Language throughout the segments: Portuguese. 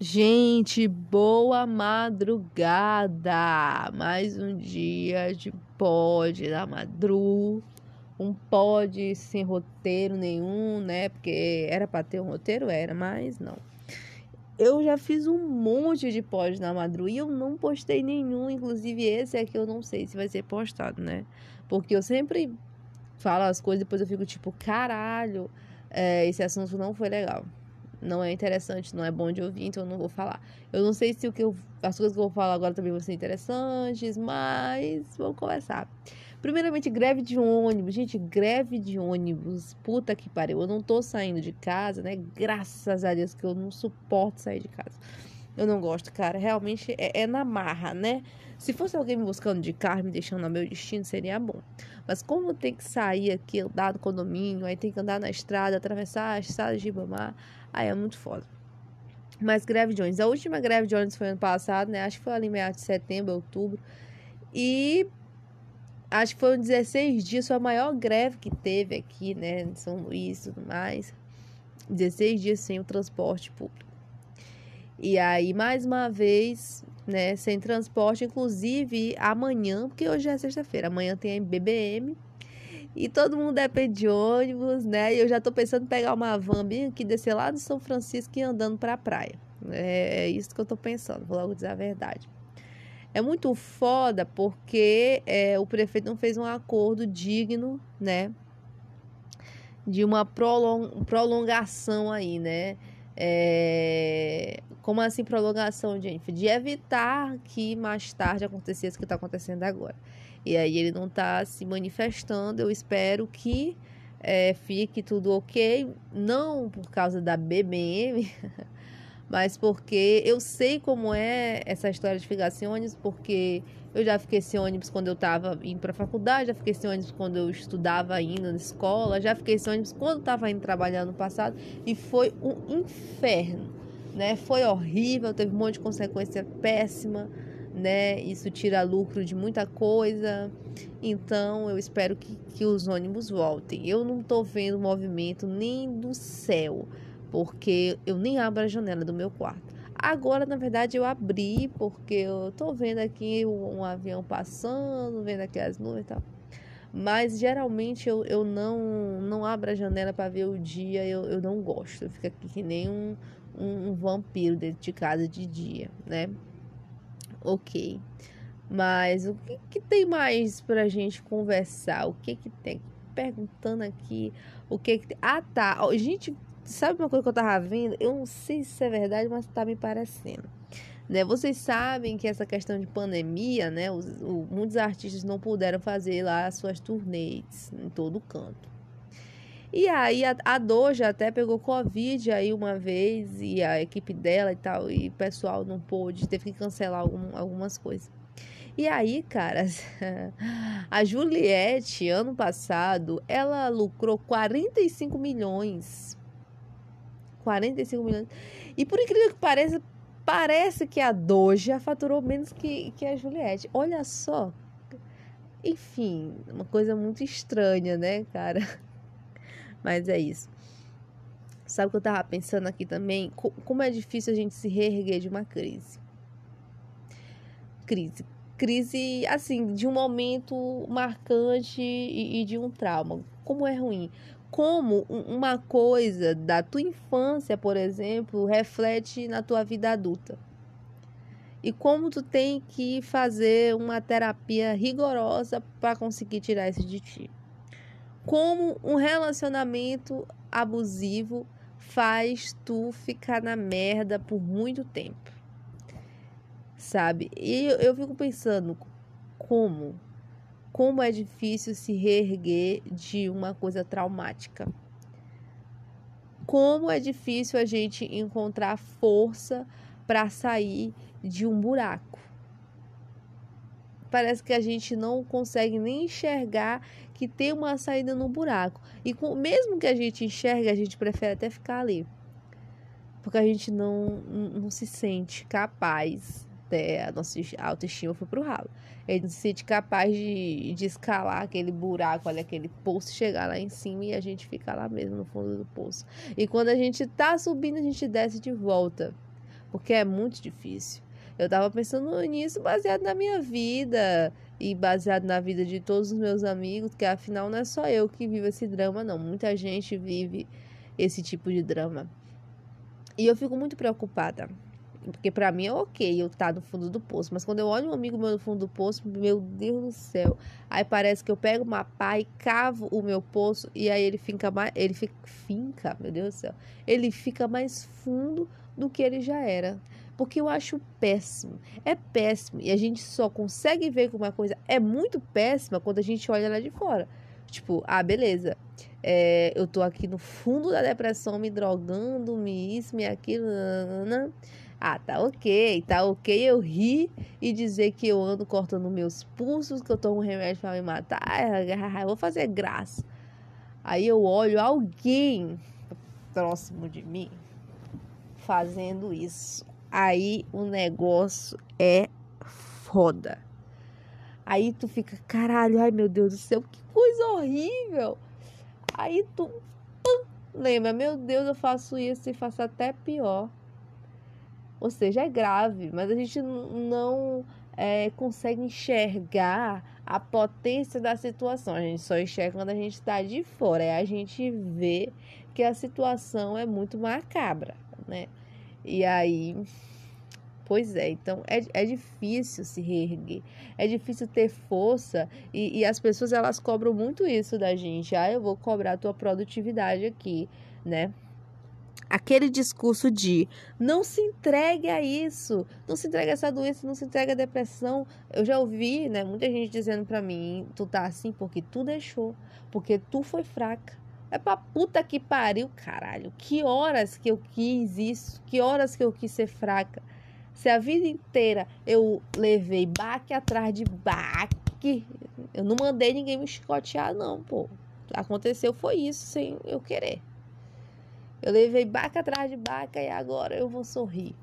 Gente, boa madrugada! Mais um dia de pod da Madru. Um pod sem roteiro nenhum, né? Porque era para ter um roteiro, era, mas não. Eu já fiz um monte de pod na Madru e eu não postei nenhum, inclusive esse é que eu não sei se vai ser postado, né? Porque eu sempre falo as coisas e depois eu fico tipo, caralho, é, esse assunto não foi legal não é interessante, não é bom de ouvir, então eu não vou falar. Eu não sei se o que eu, as coisas que eu vou falar agora também vão ser interessantes, mas vamos começar. Primeiramente, greve de ônibus. Gente, greve de ônibus. Puta que pariu. Eu não tô saindo de casa, né? Graças a Deus que eu não suporto sair de casa. Eu não gosto, cara. Realmente é, é na marra, né? Se fosse alguém me buscando de carro, me deixando no meu destino, seria bom. Mas como tem que sair aqui, andar no condomínio, aí tem que andar na estrada, atravessar a estrada de Ibamar, aí é muito foda. Mas greve de ônibus. A última greve de ônibus foi ano passado, né? Acho que foi ali meados de setembro, outubro. E acho que foram 16 dias, foi a maior greve que teve aqui, né? Em São Luís e tudo mais. 16 dias sem o transporte público. E aí, mais uma vez, né, sem transporte, inclusive amanhã, porque hoje é sexta-feira, amanhã tem a BBM. E todo mundo depende de ônibus, né? E eu já tô pensando em pegar uma van bem aqui, descer lá do São Francisco e andando pra praia. É, é isso que eu tô pensando, vou logo dizer a verdade. É muito foda porque é, o prefeito não fez um acordo digno, né? De uma prolong prolongação aí, né? É, como assim prolongação, Jennifer? De evitar que mais tarde acontecesse o que está acontecendo agora. E aí ele não está se manifestando. Eu espero que é, fique tudo ok. Não por causa da BBM, mas porque eu sei como é essa história de ficar sem ônibus, porque eu já fiquei sem ônibus quando eu estava indo para a faculdade, já fiquei sem ônibus quando eu estudava ainda na escola, já fiquei sem ônibus quando estava indo trabalhar no passado e foi um inferno, né? Foi horrível, teve um monte de consequência péssima, né? Isso tira lucro de muita coisa. Então eu espero que, que os ônibus voltem. Eu não estou vendo movimento nem do céu porque eu nem abro a janela do meu quarto. Agora, na verdade, eu abri porque eu tô vendo aqui um, avião passando, vendo aqui as nuvens e tal. Mas geralmente eu, eu não, não abro a janela para ver o dia, eu, eu não gosto. Eu fico aqui que nem um, um, um vampiro dentro de casa de dia, né? Ok. Mas o que, que tem mais pra gente conversar? O que que tem? Perguntando aqui o que que tem. Ah, tá. Gente, Sabe uma coisa que eu tava vendo? Eu não sei se é verdade, mas tá me parecendo. Né? Vocês sabem que essa questão de pandemia, né? Os, o, muitos artistas não puderam fazer lá suas turnês em todo canto. E aí a, a Doja até pegou Covid aí uma vez, e a equipe dela e tal, e o pessoal não pôde, teve que cancelar algum, algumas coisas. E aí, cara, a Juliette, ano passado, ela lucrou 45 milhões 45 milhões. E por incrível que pareça, parece que a Doja faturou menos que, que a Juliette. Olha só. Enfim, uma coisa muito estranha, né, cara? Mas é isso. Sabe o que eu tava pensando aqui também? Como é difícil a gente se reerguer de uma crise. Crise. Crise, assim, de um momento marcante e, e de um trauma. Como é ruim como uma coisa da tua infância, por exemplo, reflete na tua vida adulta. E como tu tem que fazer uma terapia rigorosa para conseguir tirar isso de ti. Como um relacionamento abusivo faz tu ficar na merda por muito tempo. Sabe? E eu, eu fico pensando como como é difícil se reerguer de uma coisa traumática. Como é difícil a gente encontrar força para sair de um buraco. Parece que a gente não consegue nem enxergar que tem uma saída no buraco. E com, mesmo que a gente enxergue, a gente prefere até ficar ali. Porque a gente não, não se sente capaz até a nossa autoestima foi pro ralo. Ele se sente capaz de, de escalar aquele buraco, olha, aquele poço, chegar lá em cima e a gente fica lá mesmo no fundo do poço. E quando a gente tá subindo, a gente desce de volta. Porque é muito difícil. Eu tava pensando nisso baseado na minha vida e baseado na vida de todos os meus amigos, que afinal não é só eu que vivo esse drama, não. Muita gente vive esse tipo de drama. E eu fico muito preocupada. Porque para mim é ok eu estar tá no fundo do poço. Mas quando eu olho um amigo meu no fundo do poço, meu Deus do céu. Aí parece que eu pego uma pá e cavo o meu poço. E aí ele fica mais. Ele fica. Finca, meu Deus do céu. Ele fica mais fundo do que ele já era. Porque eu acho péssimo. É péssimo. E a gente só consegue ver que uma coisa é muito péssima quando a gente olha lá de fora. Tipo, ah, beleza. É, eu tô aqui no fundo da depressão, me drogando, me isso, me aquilo. Nanana. Ah, tá ok, tá ok eu rir e dizer que eu ando cortando meus pulsos, que eu tomo remédio para me matar. Eu vou fazer graça. Aí eu olho alguém próximo de mim fazendo isso. Aí o negócio é foda. Aí tu fica, caralho, ai meu Deus do céu, que coisa horrível. Aí tu pum, lembra, meu Deus, eu faço isso e faço até pior. Ou seja, é grave, mas a gente não é, consegue enxergar a potência da situação. A gente só enxerga quando a gente está de fora. É a gente vê que a situação é muito macabra, né? E aí, pois é, então é, é difícil se reerguer, é difícil ter força e, e as pessoas elas cobram muito isso da gente. Ah, eu vou cobrar a tua produtividade aqui, né? aquele discurso de não se entregue a isso, não se entregue a essa doença, não se entregue à depressão. Eu já ouvi, né, muita gente dizendo para mim, tu tá assim porque tu deixou, porque tu foi fraca. É pra puta que pariu, caralho. Que horas que eu quis isso? Que horas que eu quis ser fraca? Se a vida inteira eu levei baque atrás de baque, eu não mandei ninguém me chicotear, não, pô. Aconteceu foi isso sem eu querer. Eu levei baca atrás de baca e agora eu vou sorrir.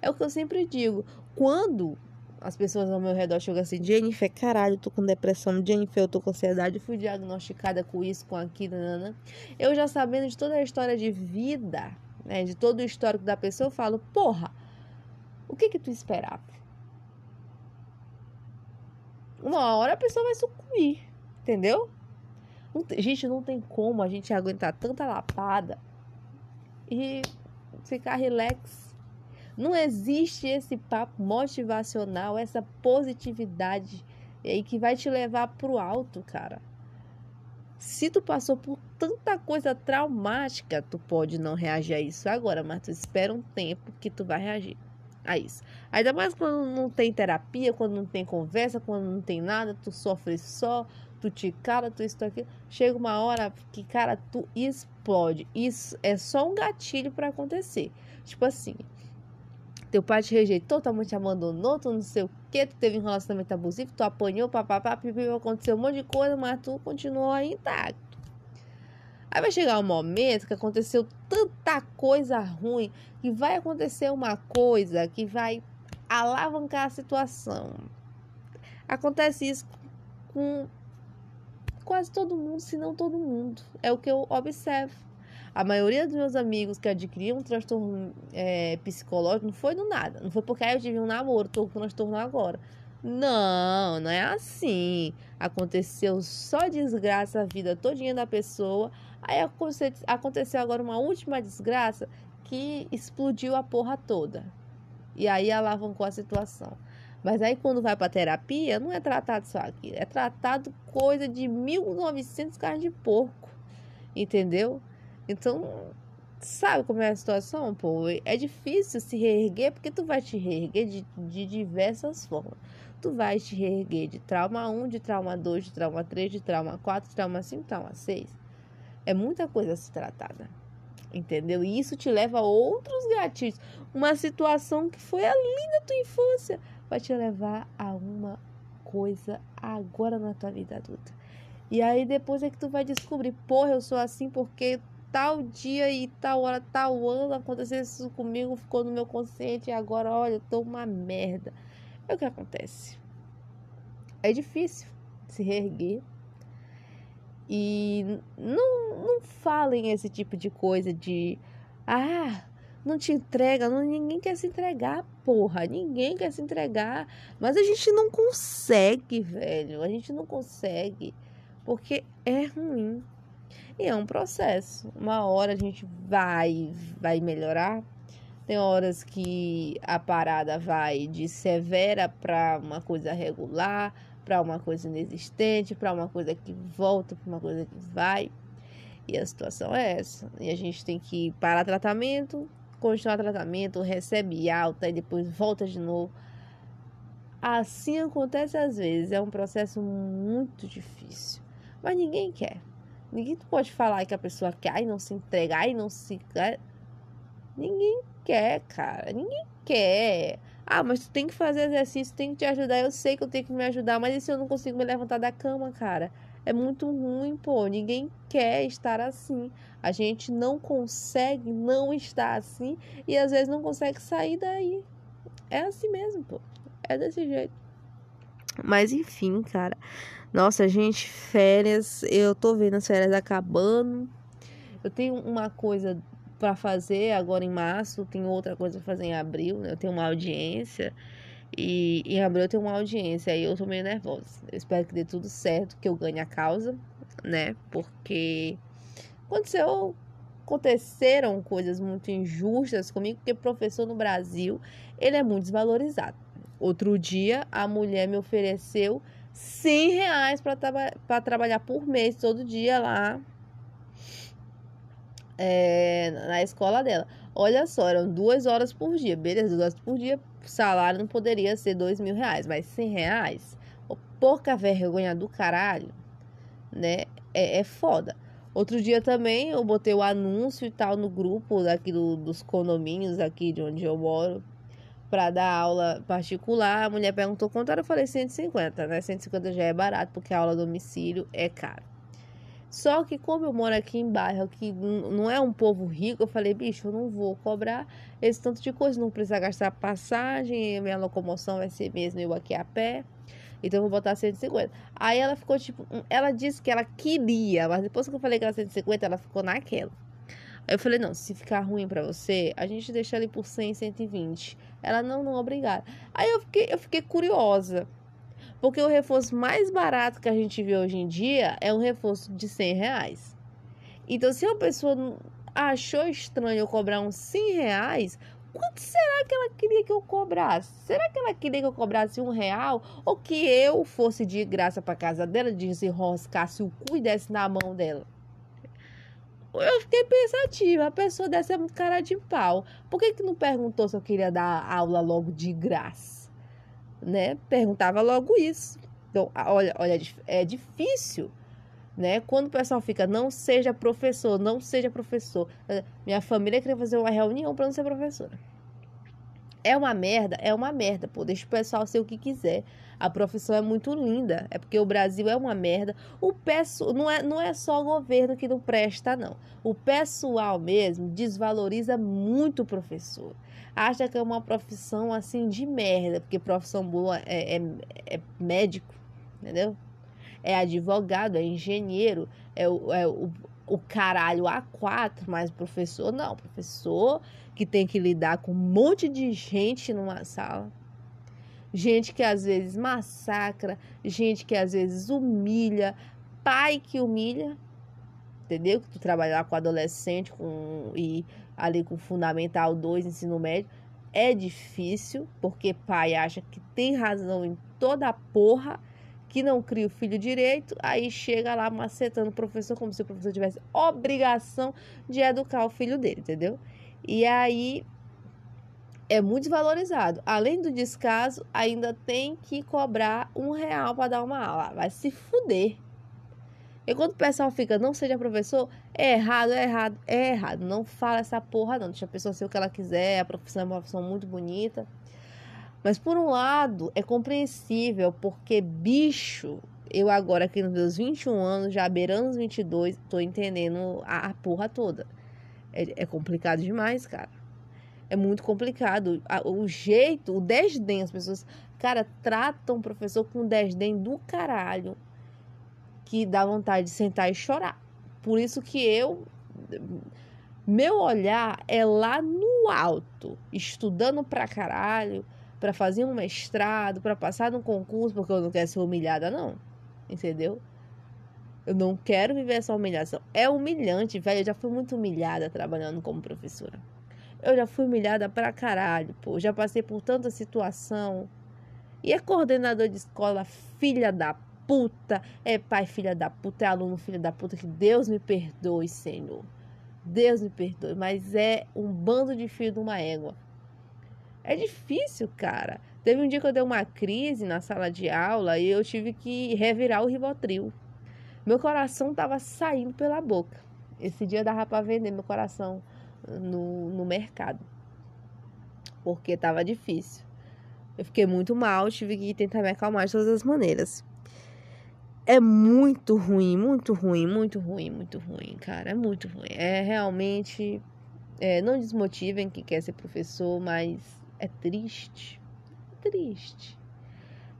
É o que eu sempre digo. Quando as pessoas ao meu redor chegam assim, Jennifer, caralho, eu tô com depressão, Jennifer, eu tô com ansiedade, fui diagnosticada com isso, com aquilo, nana. Eu já sabendo de toda a história de vida, né, de todo o histórico da pessoa, eu falo, porra, o que que tu esperava? Uma hora a pessoa vai sucumbir, entendeu? Gente, não tem como a gente aguentar tanta lapada e ficar relax. Não existe esse papo motivacional, essa positividade aí que vai te levar pro alto, cara. Se tu passou por tanta coisa traumática, tu pode não reagir a isso agora, mas tu espera um tempo que tu vai reagir a isso. Ainda mais quando não tem terapia, quando não tem conversa, quando não tem nada, tu sofre só, tu te cala, tu isso, aqui. Chega uma hora que, cara, tu explode. Isso é só um gatilho para acontecer. Tipo assim, teu pai te rejeitou, tua mãe te abandonou, tu não sei o que, tu teve um relacionamento abusivo, tu apanhou, papapá, aconteceu um monte de coisa, mas tu continuou aí intacto. Aí vai chegar um momento que aconteceu tanta coisa ruim que vai acontecer uma coisa que vai alavancar a situação. Acontece isso com quase todo mundo, se não todo mundo. É o que eu observo. A maioria dos meus amigos que adquiriram um transtorno é, psicológico não foi do nada. Não foi porque ah, eu tive um namoro, tô com transtorno agora. Não, não é assim. Aconteceu só desgraça a vida todinha da pessoa. Aí aconteceu agora uma última desgraça que explodiu a porra toda. E aí alavancou a situação. Mas aí quando vai para terapia, não é tratado só aqui, é tratado coisa de 1900 carne de porco. Entendeu? Então, sabe como é a situação, pô? É difícil se reerguer porque tu vai te reerguer de, de diversas formas. Tu vai te reerguer de trauma 1, de trauma 2, de trauma 3, de trauma 4, de trauma 5, trauma 6. É muita coisa a se tratada. Entendeu? E isso te leva a outros gatilhos. Uma situação que foi ali na tua infância vai te levar a uma coisa agora na tua vida adulta. E aí depois é que tu vai descobrir, porra, eu sou assim porque tal dia e tal hora, tal ano aconteceu isso comigo, ficou no meu consciente e agora, olha, eu tô uma merda. É o que acontece. É difícil se reerguer. E não, não falem esse tipo de coisa de ah, não te entrega, não, ninguém quer se entregar, porra, ninguém quer se entregar, mas a gente não consegue, velho, a gente não consegue, porque é ruim. E é um processo. Uma hora a gente vai vai melhorar. Tem horas que a parada vai de severa para uma coisa regular, para uma coisa inexistente, para uma coisa que volta, para uma coisa que vai. E a situação é essa. E a gente tem que parar tratamento, continuar tratamento, recebe alta e depois volta de novo. Assim acontece às vezes. É um processo muito difícil. Mas ninguém quer. Ninguém pode falar que a pessoa quer e não se entregar e não se. Ninguém quer, cara. Ninguém quer. Ah, mas tu tem que fazer exercício, tem que te ajudar. Eu sei que eu tenho que me ajudar, mas e se eu não consigo me levantar da cama, cara? É muito ruim, pô. Ninguém quer estar assim. A gente não consegue não estar assim e às vezes não consegue sair daí. É assim mesmo, pô. É desse jeito. Mas enfim, cara. Nossa, gente, férias. Eu tô vendo as férias acabando. Eu tenho uma coisa para fazer agora em março, tenho outra coisa pra fazer em abril, né? Eu tenho uma audiência. E em abril eu tenho uma audiência, aí eu tô meio nervosa. Eu espero que dê tudo certo, que eu ganhe a causa, né? Porque aconteceu, aconteceram coisas muito injustas comigo, porque professor no Brasil, ele é muito desvalorizado. Outro dia, a mulher me ofereceu 100 reais para trabalhar por mês, todo dia lá é, na escola dela. Olha só, eram duas horas por dia, beleza? Duas horas por dia, salário não poderia ser dois mil reais, mas 100 reais, oh, pouca vergonha do caralho, né? É, é foda. Outro dia também eu botei o anúncio e tal no grupo daqui do, dos condomínios aqui de onde eu moro para dar aula particular. A mulher perguntou quanto era, eu falei 150, né? 150 já é barato, porque a aula domicílio é caro. Só que como eu moro aqui em bairro que não é um povo rico, eu falei, bicho, eu não vou cobrar esse tanto de coisa, não precisa gastar passagem, minha locomoção vai ser mesmo eu aqui a pé. Então eu vou botar 150. Aí ela ficou tipo, ela disse que ela queria, mas depois que eu falei que era 150, ela ficou naquela. Aí eu falei, não, se ficar ruim para você, a gente deixa ali por 100, 120. Ela, não, não, obrigada. Aí eu fiquei, eu fiquei curiosa. Porque o reforço mais barato que a gente vê hoje em dia é um reforço de 100 reais. Então, se uma pessoa achou estranho eu cobrar uns 100 reais, quanto será que ela queria que eu cobrasse? Será que ela queria que eu cobrasse um real? Ou que eu fosse de graça para casa dela, desenroscasse o cu e desse na mão dela? Eu fiquei pensativa. A pessoa dessa é muito cara de pau. Por que, que não perguntou se eu queria dar aula logo de graça? Né? Perguntava logo isso. Então, olha, olha, é difícil, né? Quando o pessoal fica, não seja professor, não seja professor. Minha família queria fazer uma reunião para não ser professora. É uma merda, é uma merda, pô. Deixa o pessoal ser o que quiser. A profissão é muito linda. É porque o Brasil é uma merda. O pessoal não é, não é só o governo que não presta, não. O pessoal mesmo desvaloriza muito o professor. Acha que é uma profissão assim de merda, porque profissão boa é, é, é médico, entendeu? É advogado, é engenheiro, é é o, o caralho A4, mas professor não. Professor que tem que lidar com um monte de gente numa sala gente que às vezes massacra, gente que às vezes humilha, pai que humilha, entendeu? Que tu trabalha lá com adolescente com, e ali com Fundamental 2, ensino médio, é difícil, porque pai acha que tem razão em toda a porra, que não cria o filho direito, aí chega lá macetando o professor como se o professor tivesse obrigação de educar o filho dele, entendeu? E aí é muito desvalorizado. Além do descaso, ainda tem que cobrar um real para dar uma aula. Vai se fuder. E quando o pessoal fica, não seja professor, é errado, é errado, é errado. Não fala essa porra, não. Deixa a pessoa ser o que ela quiser. A profissão é uma profissão muito bonita. Mas por um lado, é compreensível, porque bicho, eu agora aqui nos meus 21 anos, já beirando os 22, tô entendendo a, a porra toda. É, é complicado demais, cara. É muito complicado. O jeito, o desdém, as pessoas, cara, tratam o professor com desdém do caralho. Que dá vontade de sentar e chorar. Por isso que eu Meu olhar é lá no alto, estudando pra caralho, para fazer um mestrado, para passar num concurso, porque eu não quero ser humilhada, não. Entendeu? Eu não quero viver essa humilhação. É humilhante, velho. Eu já fui muito humilhada trabalhando como professora. Eu já fui humilhada pra caralho, pô. Já passei por tanta situação. E é coordenador de escola, filha da puta. É pai, filha da puta. É aluno, filha da puta. Que Deus me perdoe, Senhor. Deus me perdoe. Mas é um bando de filho de uma égua. É difícil, cara. Teve um dia que eu dei uma crise na sala de aula e eu tive que revirar o Rivotril. Meu coração tava saindo pela boca. Esse dia dava para vender meu coração no, no mercado. Porque tava difícil. Eu fiquei muito mal, tive que tentar me acalmar de todas as maneiras. É muito ruim, muito ruim, muito ruim, muito ruim, cara. É muito ruim. É realmente. É, não desmotivem quem quer ser professor, mas é triste. É triste.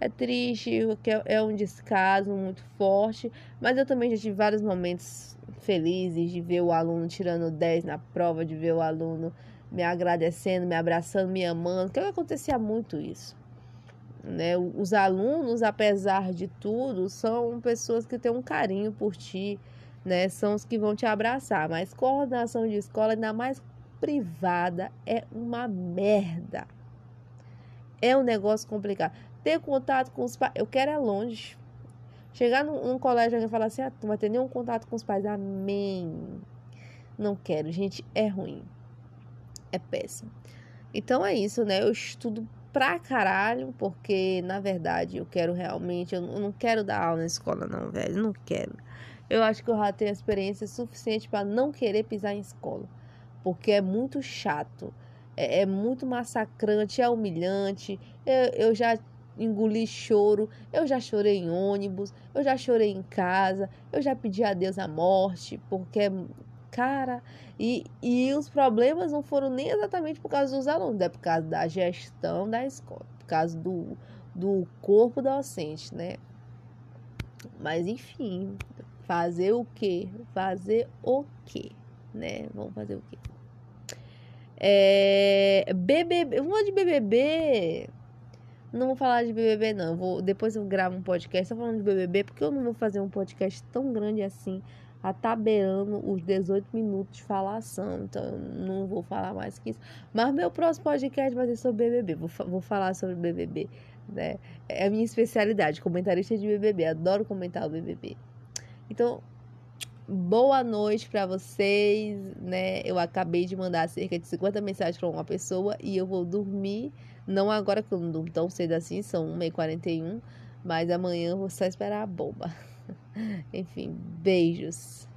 É triste, porque é um descaso muito forte. Mas eu também já tive vários momentos felizes de ver o aluno tirando 10 na prova, de ver o aluno me agradecendo, me abraçando, me amando, que acontecia muito isso. Né? Os alunos, apesar de tudo, são pessoas que têm um carinho por ti, né? São os que vão te abraçar. Mas coordenação de escola, ainda mais privada, é uma merda. É um negócio complicado. Ter contato com os pais, eu quero é longe. Chegar num, num colégio e falar assim, ah, tu vai ter nenhum contato com os pais. Amém. Não quero, gente, é ruim é péssimo. Então é isso, né? Eu estudo pra caralho, porque na verdade eu quero realmente, eu não quero dar aula na escola, não, velho, não quero. Eu acho que eu já tenho experiência suficiente para não querer pisar em escola, porque é muito chato, é, é muito massacrante, é humilhante. Eu, eu já engoli choro, eu já chorei em ônibus, eu já chorei em casa, eu já pedi a Deus a morte, porque é cara. E, e os problemas não foram nem exatamente por causa dos alunos, é por causa da gestão da escola, por causa do, do corpo docente, né? Mas enfim, fazer o quê? Fazer o quê? Né? Vamos fazer o quê? É, BBB, vamos de BBB. Não vou falar de BBB não. Vou, depois eu gravo um podcast só falando de BBB, porque eu não vou fazer um podcast tão grande assim a beirando os 18 minutos de falação, então não vou falar mais que isso. Mas meu próximo podcast vai ser sobre BBB, vou, vou falar sobre BBB, né? É a minha especialidade, comentarista de BBB, adoro comentar o BBB. Então, boa noite para vocês, né? Eu acabei de mandar cerca de 50 mensagens para uma pessoa e eu vou dormir, não agora que eu não durmo tão cedo assim, são 1h41, mas amanhã eu vou só esperar a bomba. Enfim, beijos.